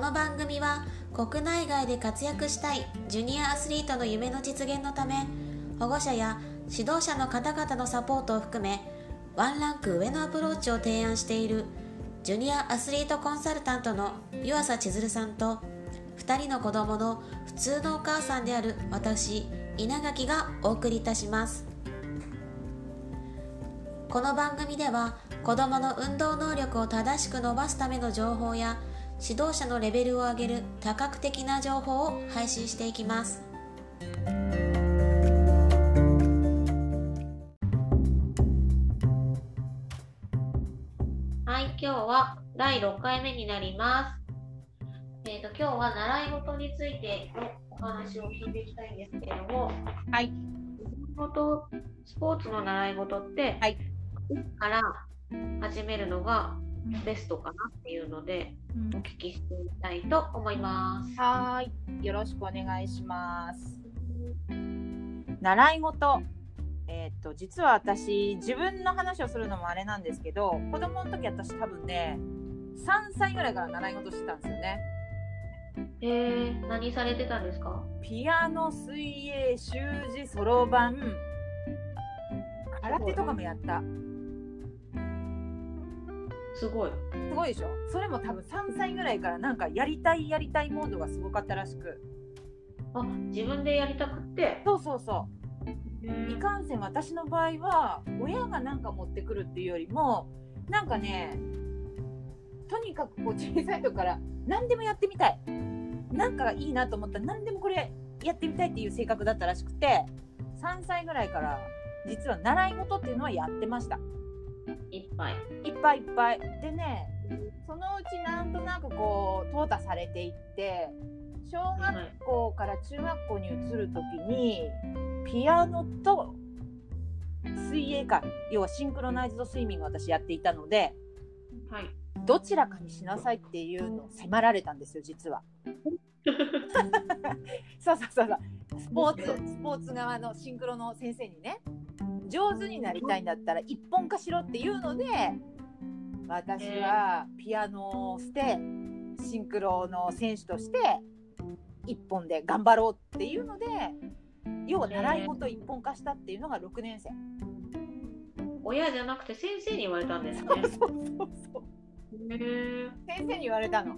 この番組は国内外で活躍したいジュニアアスリートの夢の実現のため保護者や指導者の方々のサポートを含めワンランク上のアプローチを提案しているジュニアアスリートコンサルタントの湯浅千鶴さんと2人の子供の普通のお母さんである私稲垣がお送りいたします。この番組では子どもの運動能力を正しく伸ばすための情報や指導者のレベルを上げる多角的な情報を配信していきます。はい今日は第6回目になります。えーと、今日は習い事についてのお話を聞いていきたいんですけれども。はい。スポーツの習い事って、はい。から始めるのがベストかなっていうので、お聞きしてみたいと思います。はい、よろしくお願いします。習い事。えっ、と実は私自分の話をするのもあれなんですけど子供の時私多分ね3歳ぐらいから習い事してたんですよね。えー、何されてたんですか？ピアノ水泳習字そろばん空手とかもやった。すごい。すごいでしょ？それも多分3歳ぐらいからなんかやりたいやりたいモードがすごかったらしく。あ自分でやりたくって？そうそうそう。いかんせん私の場合は親が何か持ってくるっていうよりもなんかねとにかくこう小さい時から何でもやってみたい。なんかいいなと思ったら何でもこれやってみたいっていう性格だったらしくて3歳ぐらいから実は習い事っていうのはやってました。いっぱい。いっぱいいっぱい。でねそのうちなんとなくこう淘汰されていって小学校から中学校に移る時にピアノと水泳か要はシンクロナイズドスイミングを私やっていたので、はい、どちらかにしなさいっていうのを迫られたんですよ実は。そうそうそうそう。スポーツスポーツ側のシンクロの先生にね上手になりたいんだったら一本化しろっていうので私はピアノを捨てシンクロの選手として一本で頑張ろうっていうので要は習い事一本化したっていうのが6年生。親じゃなくて先生に言われたんですね。そうそうそうそう先生に言われたの。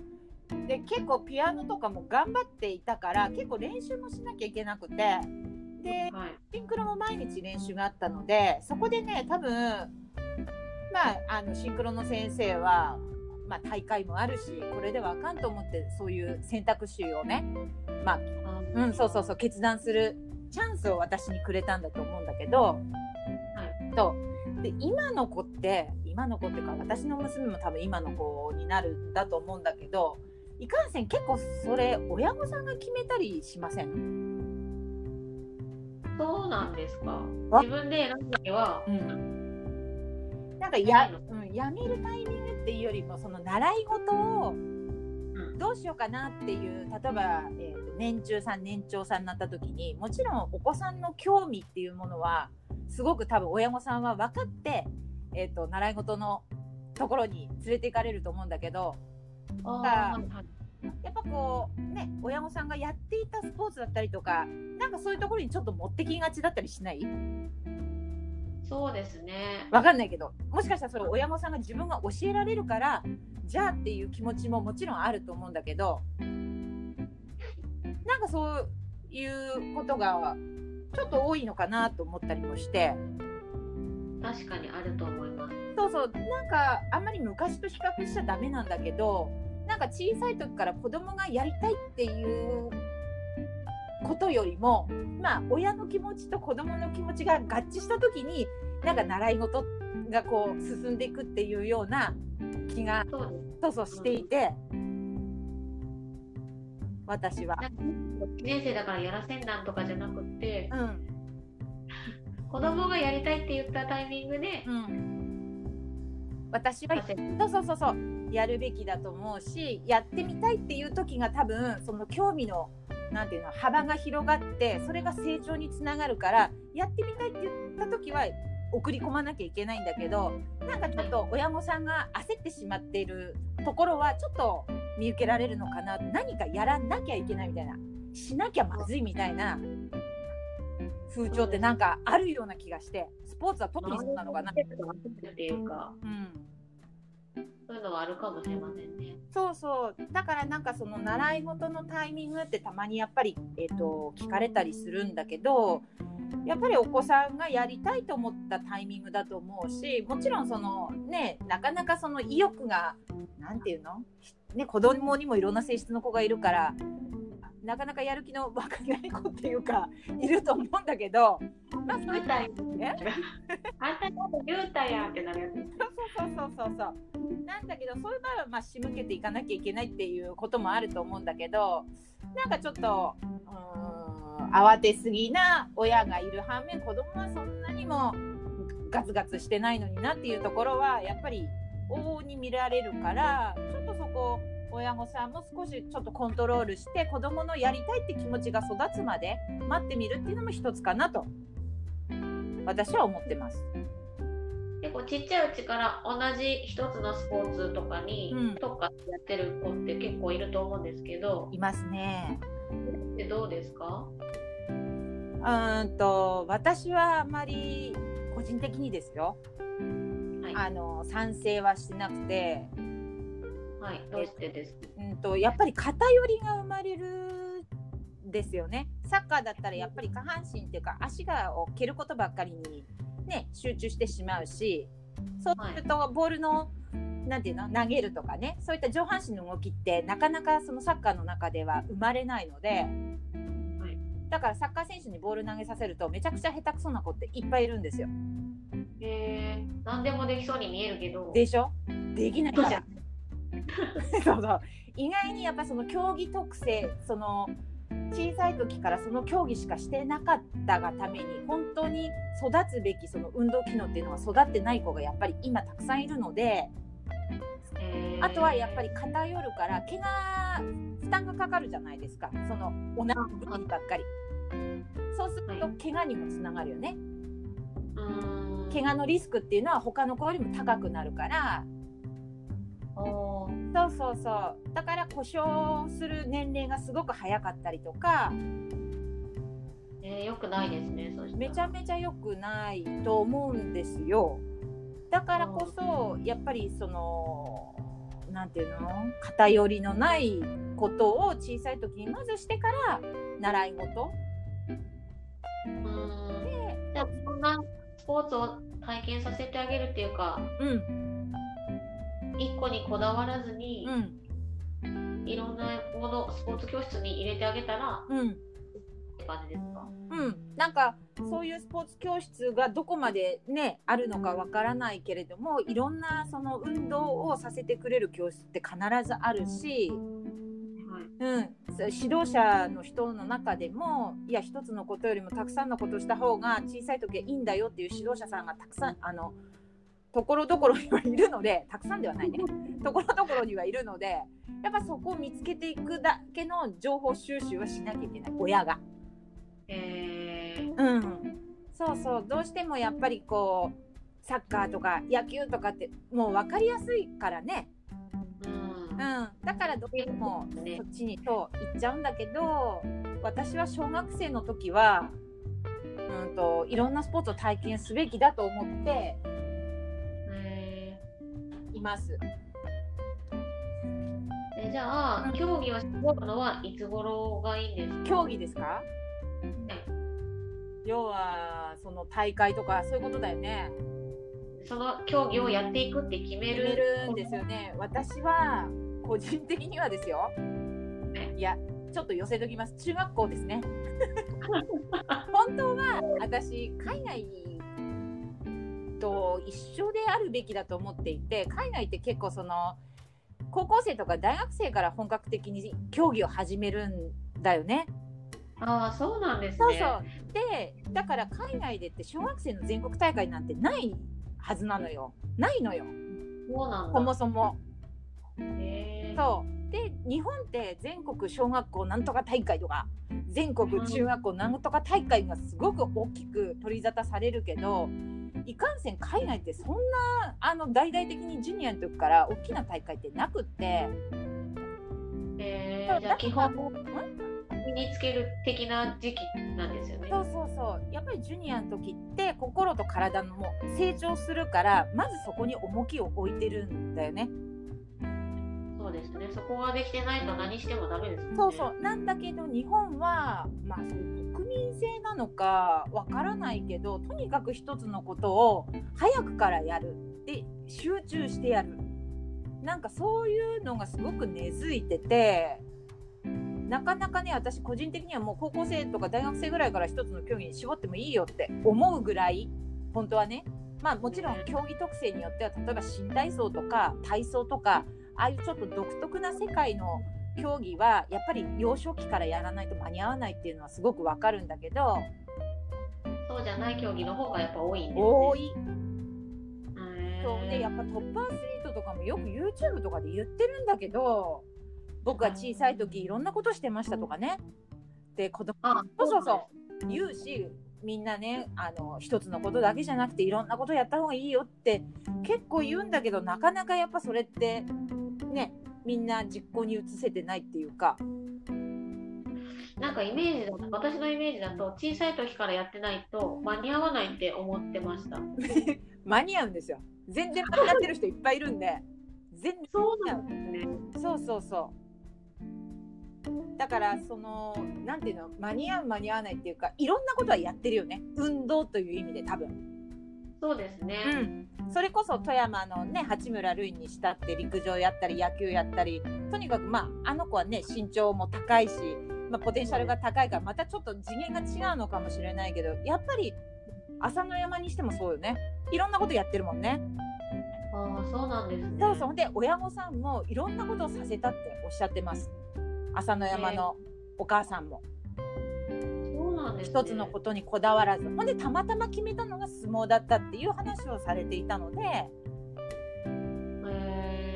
で結構ピアノとかも頑張っていたから結構練習もしなきゃいけなくてで、はい、シンクロも毎日練習があったのでそこでね多分まああのシンクロの先生は、まあ、大会もあるしこれではあかんと思ってそういう選択肢をねまあうんそうそうそう決断するチャンスを私にくれたんだと思うんだけど、はい、とで今の子って今の子っていうか私の娘も多分今の子になるんだと思うんだけどいかんせん結構それ親御さんが決めたりしません？そうなんですか。自分で選んだ時は、うん、なんかや,、うん、やめるタイミングっていうよりもその習い事をどうしようかなっていう例えば、えー、年中さん年長さんになった時にもちろんお子さんの興味っていうものはすごく多分親御さんは分かって、えーと、習い事のところに連れて行かれると思うんだけど。あやっぱこうね親御さんがやっていたスポーツだったりとかなんかそういうところにちょっと持ってきがちだったりしない？そうですね。わかんないけど。もしかしたらそれ親御さんが自分が教えられるからじゃあっていう気持ちももちろんあると思うんだけどなんかそういうことがちょっと多いのかなと思ったりもして。確かにあると思います。そうそう。なんかあんまり昔と比較しちゃダメなんだけどなんか小さい時から子供がやりたいっていうことよりもまあ親の気持ちと子供の気持ちが合致した時になんか習い事がこう進んでいくっていうような気がそうそうしていて、うん、私は。1年生だからやらせんなんとかじゃなくて、うん、子供がやりたいって言ったタイミングで、うん、私はそうそうそうそうやるべきだと思うしやってみたいっていう時が多分その興味のなんていうの幅が広がってそれが成長につながるからやってみたいって言った時は送り込まなきゃいけないんだけどなんかちょっと親御さんが焦ってしまっているところはちょっと見受けられるのかな。何かやらなきゃいけないみたいな。しなきゃまずいみたいな。風潮ってなんかあるような気がしてスポーツは特にそうなのかな。っていうか、うん、のはあるかもしれませんね。そうそうだからなんかその習い事のタイミングってたまにやっぱり、えーと、聞かれたりするんだけどやっぱりお子さんがやりたいと思ったタイミングだと思うしもちろんそのねなかなかその意欲が何て言うの、ね、子供にもいろんな性質の子がいるからなかなかやる気の分かりない子っていうかいると思うんだけど、まあ、そういうえ？あんたのこと言うたやんってなるやつそうそうそうそうそう。なんだけどそういう場合はまあ仕向けていかなきゃいけないっていうこともあると思うんだけどなんかちょっとうん慌てすぎな親がいる反面子供はそんなにもガツガツしてないのになっていうところはやっぱり往々に見られるからちょっとそこ親御さんも少しちょっとコントロールして子どものやりたいって気持ちが育つまで待ってみるっていうのも一つかなと私は思ってます。結構ちっちゃいうちから同じ一つのスポーツとかに特化してやってる子って結構いると思うんですけど、いますね。でどうですか？うんと私はあまり個人的にですよ、はい、あの賛成はしてなくてはい、どうしてですうんとやっぱり偏りが生まれるですよね。サッカーだったらやっぱり下半身っていうか足がを蹴ることばっかりにね集中してしまうし、そうするとボールの、なんていうの？投げるとかね。そういった上半身の動きってなかなかそのサッカーの中では生まれないので、はい、だからサッカー選手にボール投げさせるとめちゃくちゃ下手くそな子っていっぱいいるんですよ。へえ何でもできそうに見えるけど。でしょ？できないから。そうそう。意外にやっぱその競技特性その小さい時からその競技しかしてなかったがために本当に育つべきその運動機能っていうのは育ってない子がやっぱり今たくさんいるのであとはやっぱり偏るから怪我負担がかかるじゃないですか。その同じ部分ばっかり。そうすると怪我にもつながるよね。怪我のリスクっていうのは他の子よりも高くなるからそうそうそう。だから故障する年齢がすごく早かったりとか。えー、よくないですねめちゃめちゃ良くないと思うんですよ。だからこそやっぱりその何て言うの？偏りのないことを小さい時にまずしてから習い事。うん。でそんなスポーツを体験させてあげるっていうか、うん、1個にこだわらずに、うん、いろんなものスポーツ教室に入れてあげたら、うん、って感じですか？うん、なんかそういうスポーツ教室がどこまでねあるのかわからないけれどもいろんなその運動をさせてくれる教室って必ずあるし、うん、指導者の人の中でもいや一つのことよりもたくさんのことをした方が小さい時はいいんだよっていう指導者さんがたくさんあのところどころにはいるので たくさんではないね。ところどころにはいるのでやっぱそこを見つけていくだけの情報収集はしなきゃいけない。親が。えー、うん。そうそう。どうしてもやっぱりこうサッカーとか野球とかってもう分かりやすいからね。うん、うん、だからどうしてもそっちにと行っちゃうんだけど私は小学生の時はうんといろんなスポーツを体験すべきだと思ってます。えじゃあ、競技を絞るのはいつ頃がいいんですか？競技ですか、はい、要はその大会とかそういうことだよね。その競技をやっていくって決める決めるんですよね。私は個人的にはですよ。いや、ちょっと寄せときます。中学校ですね。本当は私海外と一緒であるべきだと思っていて海外って結構その高校生とか大学生から本格的に競技を始めるんだよね。ああそうなんですね。そうそうでだから海外でって小学生の全国大会なんてないはずなのよ。ないのよ。そうなんそもそも。へそうで日本って全国小学校なんとか大会とか全国中学校なんとか大会がすごく大きく取り沙汰されるけどいかんせん海外ってそんなあの大々的にジュニアの時から大きな大会ってなくって。えー、じゃあ基本身につける的な時期なんですよね。そうそうそう。やっぱりジュニアの時って心と体も成長するからまずそこに重きを置いてるんだよね。そうですね。そこができてないと何してもダメです、ね、そうそう。なんだけど日本はまあそうい性なのかわからないけどとにかく一つのことを早くからやるで集中してやる。なんかそういうのがすごく根付いててなかなかね私個人的にはもう高校生とか大学生ぐらいから一つの競技に絞ってもいいよって思うぐらい本当はねまあもちろん競技特性によっては例えば新体操とか体操とかああいうちょっと独特な世界の競技はやっぱり幼少期からやらないと間に合わないっていうのはすごくわかるんだけどそうじゃない競技の方がやっぱ多いんです、ね、多い。そう。でやっぱトップアスリートとかもよく YouTube とかで言ってるんだけど僕が小さい時いろんなことしてましたとかね。で子供そうそうそう。言うしみんなねあの一つのことだけじゃなくていろんなことやった方がいいよって結構言うんだけどなかなかやっぱそれってねみんな実行に移せてないっていうか。なんかイメージだと私のイメージだと小さい時からやってないと間に合わないって思ってました。間に合うんですよ。全然間に合ってる人いっぱいいるんで。全然そうなんですね。そうそうそう。だからその何ていうの？間に合う間に合わないっていうかいろんなことはやってるよね。運動という意味で多分そうですね、うん、それこそ富山のね八村塁にしたって陸上やったり野球やったりとにかくまああの子はね身長も高いし、まあ、ポテンシャルが高いからまたちょっと次元が違うのかもしれないけどやっぱり朝の山にしてもそうよねいろんなことやってるもんね。あそうなんですね。そうそうで親御さんもいろんなことをさせたっておっしゃってます。朝の山のお母さんも。そうなんです、ね、一つのことにこだわらず。ほんでたまたま決めたのが相撲だったっていう話をされていたので、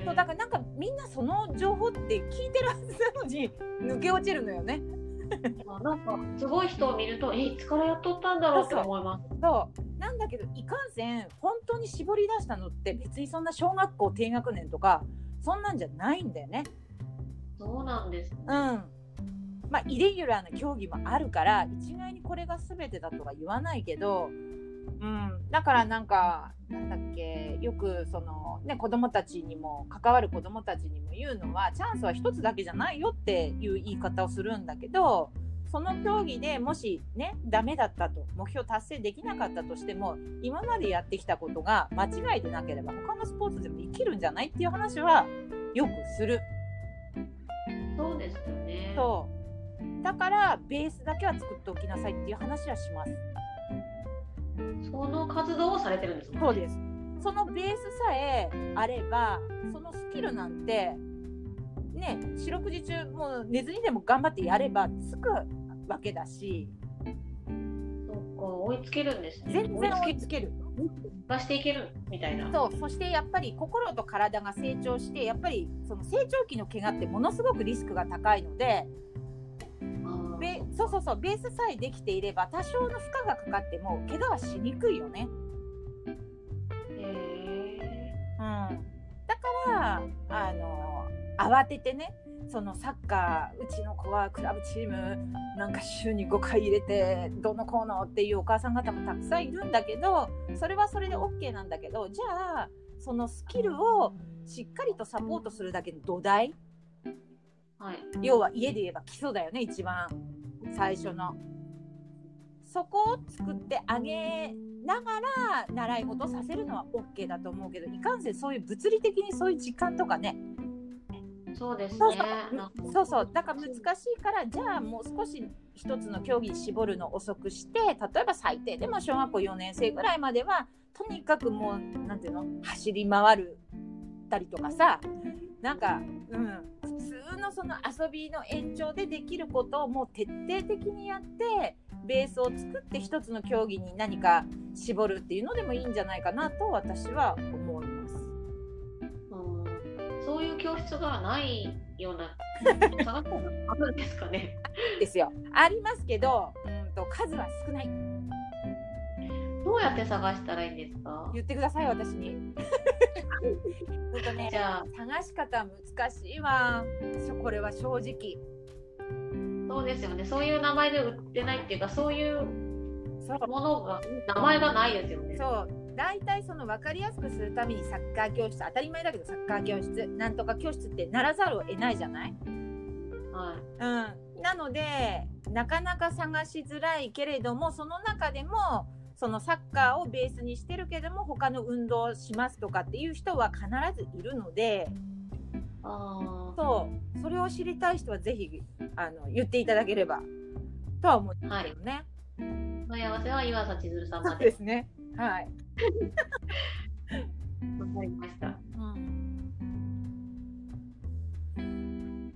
そうだからなんかみんなその情報って聞いてるはずなのに抜け落ちるのよね。なんかすごい人を見るとえいつからやっとったんだろうって思います。そう。なんだけどいかんせん本当に絞り出したのって別にそんな小学校低学年とかそんなんじゃないんだよね。そうなんです、ね、うんまあイレギュラーな競技もあるから一概にこれが全てだとは言わないけど、うん、だからなんかなんだっけよくそのね子供たちにも関わる子供たちにも言うのはチャンスは一つだけじゃないよっていう言い方をするんだけどその競技でもしねダメだったと目標達成できなかったとしても今までやってきたことが間違いでなければ他のスポーツでも生きるんじゃないっていう話はよくする。そうですよね。そう。だからベースだけは作っておきなさいっていう話はします。その活動をされてるんですね。そうです。そのベースさえあれば、そのスキルなんてね、四六時中もう寝ずにでも頑張ってやればつくわけだし。そっか、追いつけるんですね。全然追いつける。出していけるみたいなそうそしてやっぱり心と体が成長してやっぱりその成長期の怪我ってものすごくリスクが高いのでべそうそうそうベースさえできていれば多少の負荷がかかっても怪我はしにくいよね。へうん、だからあの慌ててねそのサッカーうちの子はクラブチームなんか週に5回入れてどのこうのっていうお母さん方もたくさんいるんだけどそれはそれで OK なんだけどじゃあそのスキルをしっかりとサポートするだけの土台、はい、要は家で言えば基礎だよね一番。最初の。そこを作ってあげながら習い事させるのは OK だと思うけどいかんせんそういう物理的にそういう時間とかね。そうですね。そうそう。だから難しいからじゃあもう少し一つの競技に絞るの遅くして例えば最低でも小学校4年生ぐらいまではとにかくもう何ていうの？走り回るたりとかさ。なんか、うん、のその遊びの延長でできることをもう徹底的にやってベースを作って一つの競技に何か絞るっていうのでもいいんじゃないかなと私は思います。そういう教室がないような あるんですかね。ですよ。ありますけど、うんと数は少ない。どうやって探したらいいんですか？言ってください私に。ねじゃあ。探し方難しいわ。これは正直。そうですよね。そういう名前で売ってないっていうかそういうものが名前がないですよね。そう。大体その分かりやすくするためにサッカー教室。当たり前だけどサッカー教室。なんとか教室ってならざるを得ないじゃない？はい。うん、なのでなかなか探しづらいけれどもその中でもそのサッカーをベースにしてるけども他の運動をしますとかっていう人は必ずいるのであーそうそれを知りたい人はぜひあの言っていただければとは思うんですけどね。問い合わせは岩佐千鶴さんそまでうですね。はい。わかりましたうん、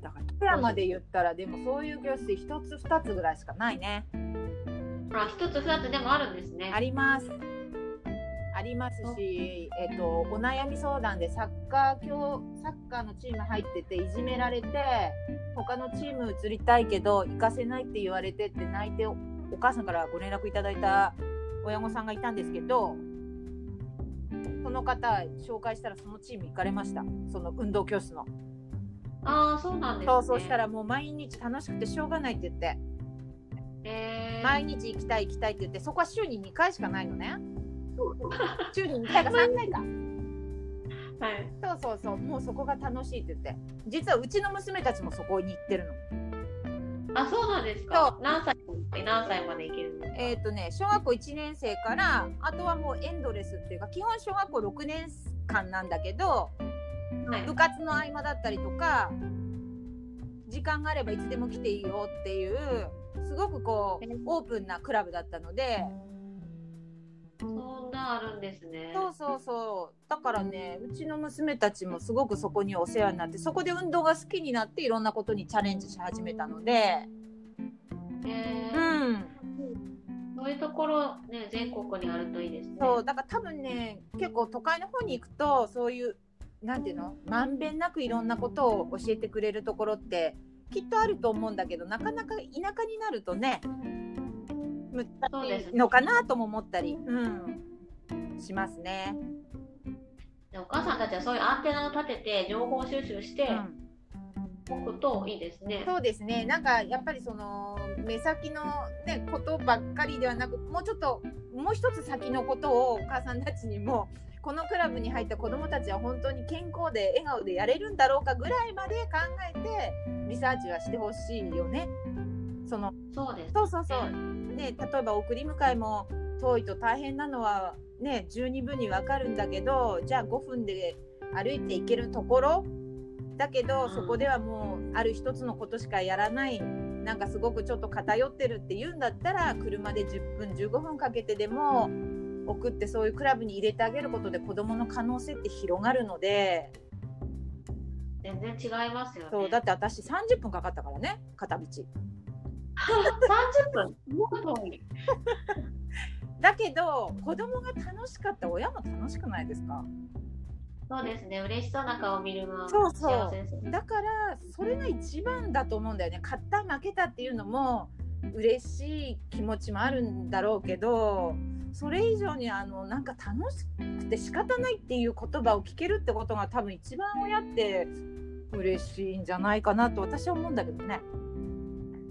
だから富山で言ったらでもそういう教室一つ二つぐらいしかないね。あ一つ二つでもあるんですね。あります。ありますし、えっと、お悩み相談でサッカー教サッカーのチーム入ってていじめられて他のチーム移りたいけど行かせないって言われてって泣いておお母さんからご連絡いただいた親御さんがいたんですけどその方紹介したらそのチーム行かれました。その運動教室の、ああそうなんですね。そうそうしたらもう毎日楽しくてしょうがないって言って。えー、毎日行きたい行きたいって言ってそこは週に2回しかないのね。週に2回か 3回か。はい。そうそうそう。もうそこが楽しいって言って。実はうちの娘たちもそこに行ってるの。あそうなんですそか何歳何歳までいけるえっ、とね小学校1年生からあとはもうエンドレスっていうか基本小学校6年間なんだけどはい。部活の合間だったりとか時間があればいつでも来ていいよっていうすごくこうオープンなクラブだったので。そんなあるんですね。そうそうそう。だからねうちの娘たちもすごくそこにお世話になってそこで運動が好きになっていろんなことにチャレンジし始めたので。えー。うん。そういうところね全国にあるといいですね。そうだから多分ね結構都会の方に行くとそういうなんていうのまんべんなくいろんなことを教えてくれるところってきっとあると思うんだけどなかなか田舎になるとね難しいのかなとも思ったり、うん、しますね。でお母さんたちはそういうアンテナを立てて情報収集してうんおくといいですね。そうですねなんかやっぱりその目先の、ね、ことばっかりではなくもうちょっともう一つ先のことをお母さんたちにもこのクラブに入った子どもたちは本当に健康で笑顔でやれるんだろうかぐらいまで考えてリサーチはしてほしいよね。そのそうです。そうそうそう、ね、例えば送り迎えも遠いと大変なのは、ね、十二分にわかるんだけどじゃあ5分で歩いて行けるところ？だけど、うん。そこではもうある一つのことしかやらない。なんかすごくちょっと偏ってるって言うんだったら車で10分15分かけてでも送ってそういうクラブに入れてあげることで子どもの可能性って広がるので全然違いますよね。そうだって私30分かかったからね片道。30分？だけど子供が楽しかった親も楽しくないですか？そうですね。嬉しそうな顔を見るのはそうそう幸せですよね。だからそれが一番だと思うんだよね勝った負けたっていうのも嬉しい気持ちもあるんだろうけどそれ以上にあのなんか楽しくて仕方ないっていう言葉を聞けるってことが多分一番親って嬉しいんじゃないかなと私は思うんだけどね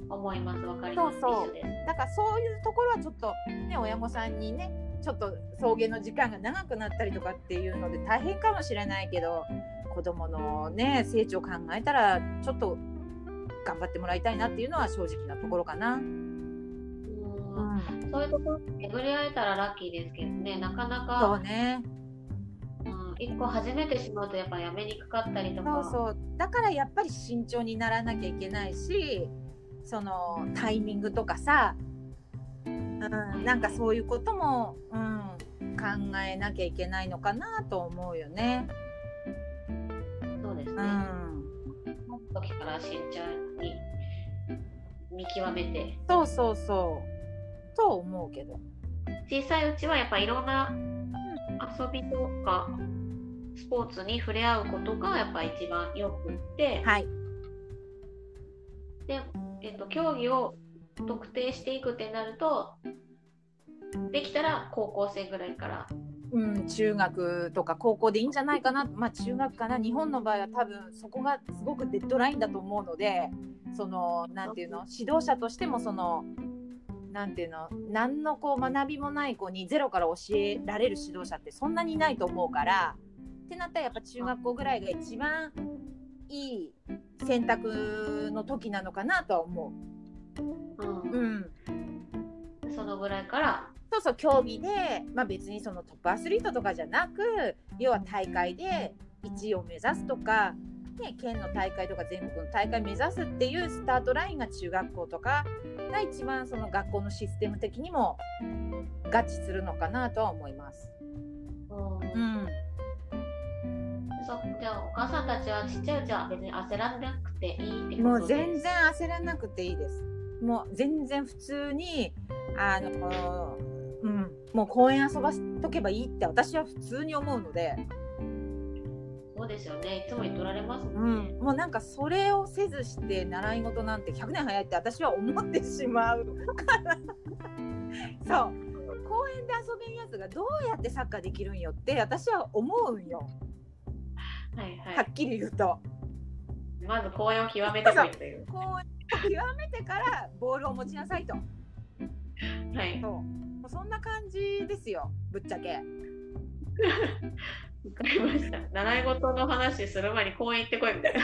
思います。わかります。そう。だからそういうところはちょっとね親御さんにねちょっと送迎の時間が長くなったりとかっていうので大変かもしれないけど子供のね成長を考えたらちょっと頑張ってもらいたいなっていうのは正直なところかな。そういうところに巡り会えたらラッキーですけどね、なかなそうか、ね。うん、一個始めてしまうとやっぱやめにくかったりとか。そうそう。だからやっぱり慎重にならなきゃいけないしそのタイミングとかさ、うん、なんかそういうことも、うん、考えなきゃいけないのかなと思うよね。そうですね。うん。時から慎重に見極めて。そうそうそう。と思うけど。小さいうちはやっぱいろんな遊びとかスポーツに触れ合うことがやっぱ一番よくって、はい。で、えっと競技を特定していくってなるとできたら高校生ぐらいからうん、中学とか高校でいいんじゃないかな、まあ、中学かな。日本の場合は多分そこがすごくデッドラインだと思うのでそのなんていうの？指導者としてもそのなんていうの？何のこう学びもない子にゼロから教えられる指導者ってそんなにいないと思うからってなったらやっぱ中学校ぐらいが一番いい選択の時なのかなとは思う。うん、うん、そのぐらいからそうそう競技で、まあ、別にそのトップアスリートとかじゃなく要は大会で1位を目指すとか、ね、県の大会とか全国の大会目指すっていうスタートラインが中学校とかが一番その学校のシステム的にも合致するのかなとは思います。うん、そじゃあお母さんたちはちっちゃいうちは別に焦らなくていいってこともう全然焦らなくていいです。もう全然普通にあのうん、もう公園遊ばしとけばいいって私は普通に思うので。そうですよね。いつも言っとられますもんね、うん。もうなんかそれをせずして習い事なんて100年早いって私は思ってしまうから そう公園で遊べんやつがどうやってサッカーできるんよって私は思うんよ。はいはい。はっきり言うと。まず公園を極めてこいという。公園を極めてからボールを持ちなさいと。はい。そうそんな感じですよぶっちゃけ。わかりました。習い事の話する前に公園行ってこいみたいな。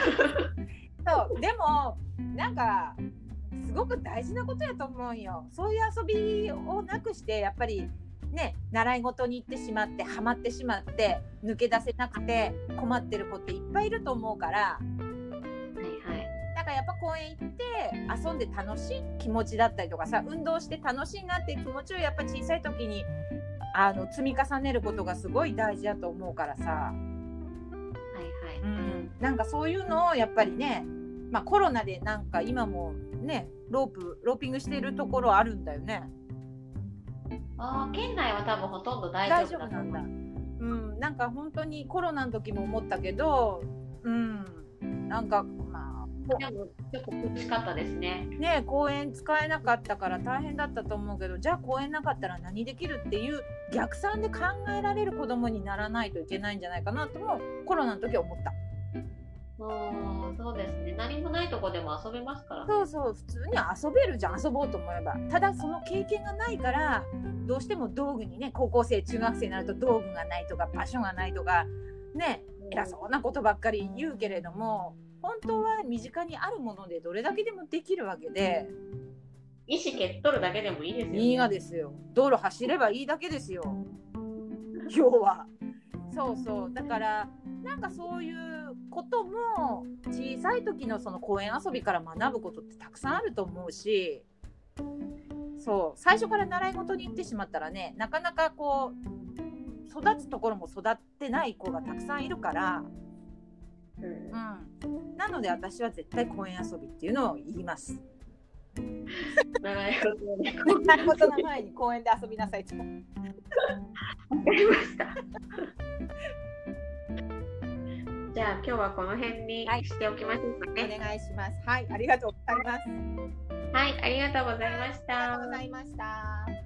そうでもなんかすごく大事なことやと思うよ。そういう遊びをなくしてやっぱりね習い事に行ってしまってハマってしまって抜け出せなくて困ってる子っていっぱいいると思うから。からやっぱ公園行って遊んで楽しい気持ちだったりとかさ運動して楽しいなっていう気持ちをやっぱ小さい時にあの積み重ねることがすごい大事だと思うからさ、はいはい。うん、なんかそういうのをやっぱりね、まあ、コロナでなんか今もねロープローピングしてるところあるんだよね。あ県内は多分ほとんど大丈夫なんだ。うん、なんか本当にコロナの時も思ったけど、うん、なんかまあ結構苦しかったですね。ね公園使えなかったから大変だったと思うけどじゃあ公園なかったら何できるっていう逆算で考えられる子供にならないといけないんじゃないかなともコロナの時は思った。あそうですね何もないとこでも遊べますから、ね、そうそう普通に遊べるじゃん遊ぼうと思えばただその経験がないからどうしても道具にね高校生中学生になると道具がないとか場所がないとかね偉そうなことばっかり言うけれども本当は身近にあるものでどれだけでもできるわけで。意思蹴っとるだけでもいいですよ、ね。いいがですよ。道路走ればいいだけですよ。要は。そうそう。だから、なんかそういうことも小さい時のその公園遊びから学ぶことってたくさんあると思うし、そう最初から習い事に行ってしまったらねなかなかこう育つところも育ってない子がたくさんいるから、うん、なので私は絶対公園遊びっていうのを言います。習い事で習い事の前に公園で遊びなさいと。わかりました。じゃあ今日はこの辺にしておきましょうかね、はい、お願いします。はい、ありがとうございます。はい、ありがとうございました。ありがとうございました。